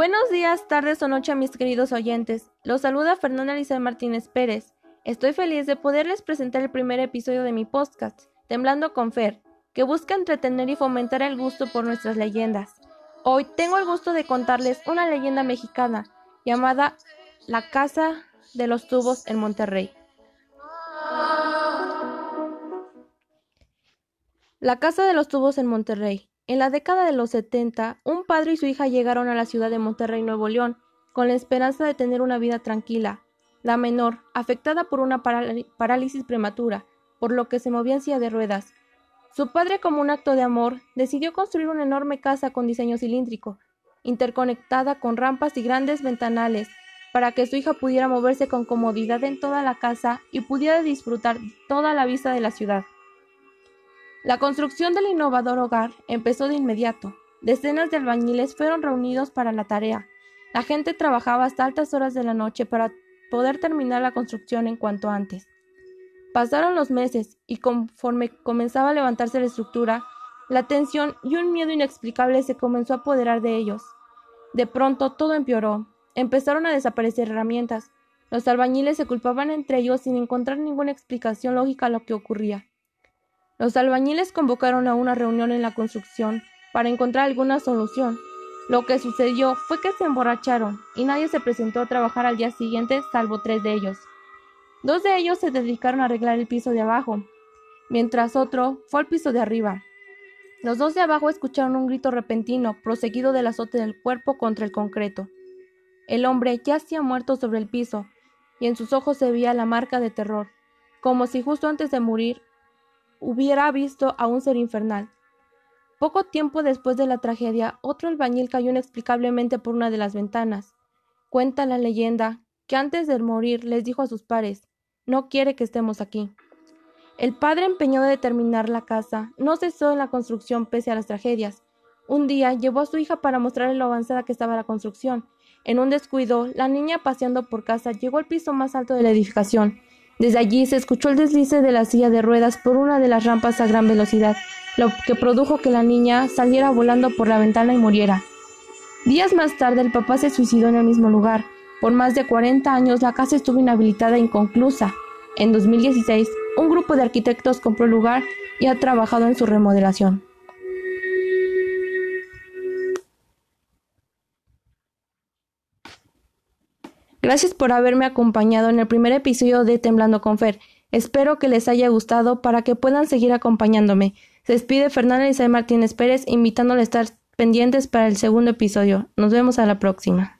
Buenos días, tardes o noche a mis queridos oyentes. Los saluda Fernanda Elizabeth Martínez Pérez. Estoy feliz de poderles presentar el primer episodio de mi podcast, Temblando con Fer, que busca entretener y fomentar el gusto por nuestras leyendas. Hoy tengo el gusto de contarles una leyenda mexicana llamada La Casa de los Tubos en Monterrey. La Casa de los Tubos en Monterrey. En la década de los 70, un padre y su hija llegaron a la ciudad de Monterrey, Nuevo León, con la esperanza de tener una vida tranquila. La menor, afectada por una parálisis prematura, por lo que se movía en silla de ruedas. Su padre, como un acto de amor, decidió construir una enorme casa con diseño cilíndrico, interconectada con rampas y grandes ventanales, para que su hija pudiera moverse con comodidad en toda la casa y pudiera disfrutar toda la vista de la ciudad. La construcción del innovador hogar empezó de inmediato. Decenas de albañiles fueron reunidos para la tarea. La gente trabajaba hasta altas horas de la noche para poder terminar la construcción en cuanto antes. Pasaron los meses y conforme comenzaba a levantarse la estructura, la tensión y un miedo inexplicable se comenzó a apoderar de ellos. De pronto todo empeoró. Empezaron a desaparecer herramientas. Los albañiles se culpaban entre ellos sin encontrar ninguna explicación lógica a lo que ocurría. Los albañiles convocaron a una reunión en la construcción para encontrar alguna solución. Lo que sucedió fue que se emborracharon y nadie se presentó a trabajar al día siguiente salvo tres de ellos. Dos de ellos se dedicaron a arreglar el piso de abajo, mientras otro fue al piso de arriba. Los dos de abajo escucharon un grito repentino, proseguido del azote del cuerpo contra el concreto. El hombre yacía muerto sobre el piso, y en sus ojos se veía la marca de terror, como si justo antes de morir hubiera visto a un ser infernal. Poco tiempo después de la tragedia, otro albañil cayó inexplicablemente por una de las ventanas. Cuenta la leyenda que antes de morir les dijo a sus pares No quiere que estemos aquí. El padre empeñado de terminar la casa no cesó en la construcción pese a las tragedias. Un día llevó a su hija para mostrarle lo avanzada que estaba la construcción. En un descuido, la niña paseando por casa llegó al piso más alto de la edificación desde allí se escuchó el deslice de la silla de ruedas por una de las rampas a gran velocidad, lo que produjo que la niña saliera volando por la ventana y muriera. Días más tarde el papá se suicidó en el mismo lugar. Por más de 40 años la casa estuvo inhabilitada e inconclusa. En 2016, un grupo de arquitectos compró el lugar y ha trabajado en su remodelación. Gracias por haberme acompañado en el primer episodio de Temblando con Fer. Espero que les haya gustado para que puedan seguir acompañándome. Se despide Fernanda Isabel Martínez Pérez invitándoles a estar pendientes para el segundo episodio. Nos vemos a la próxima.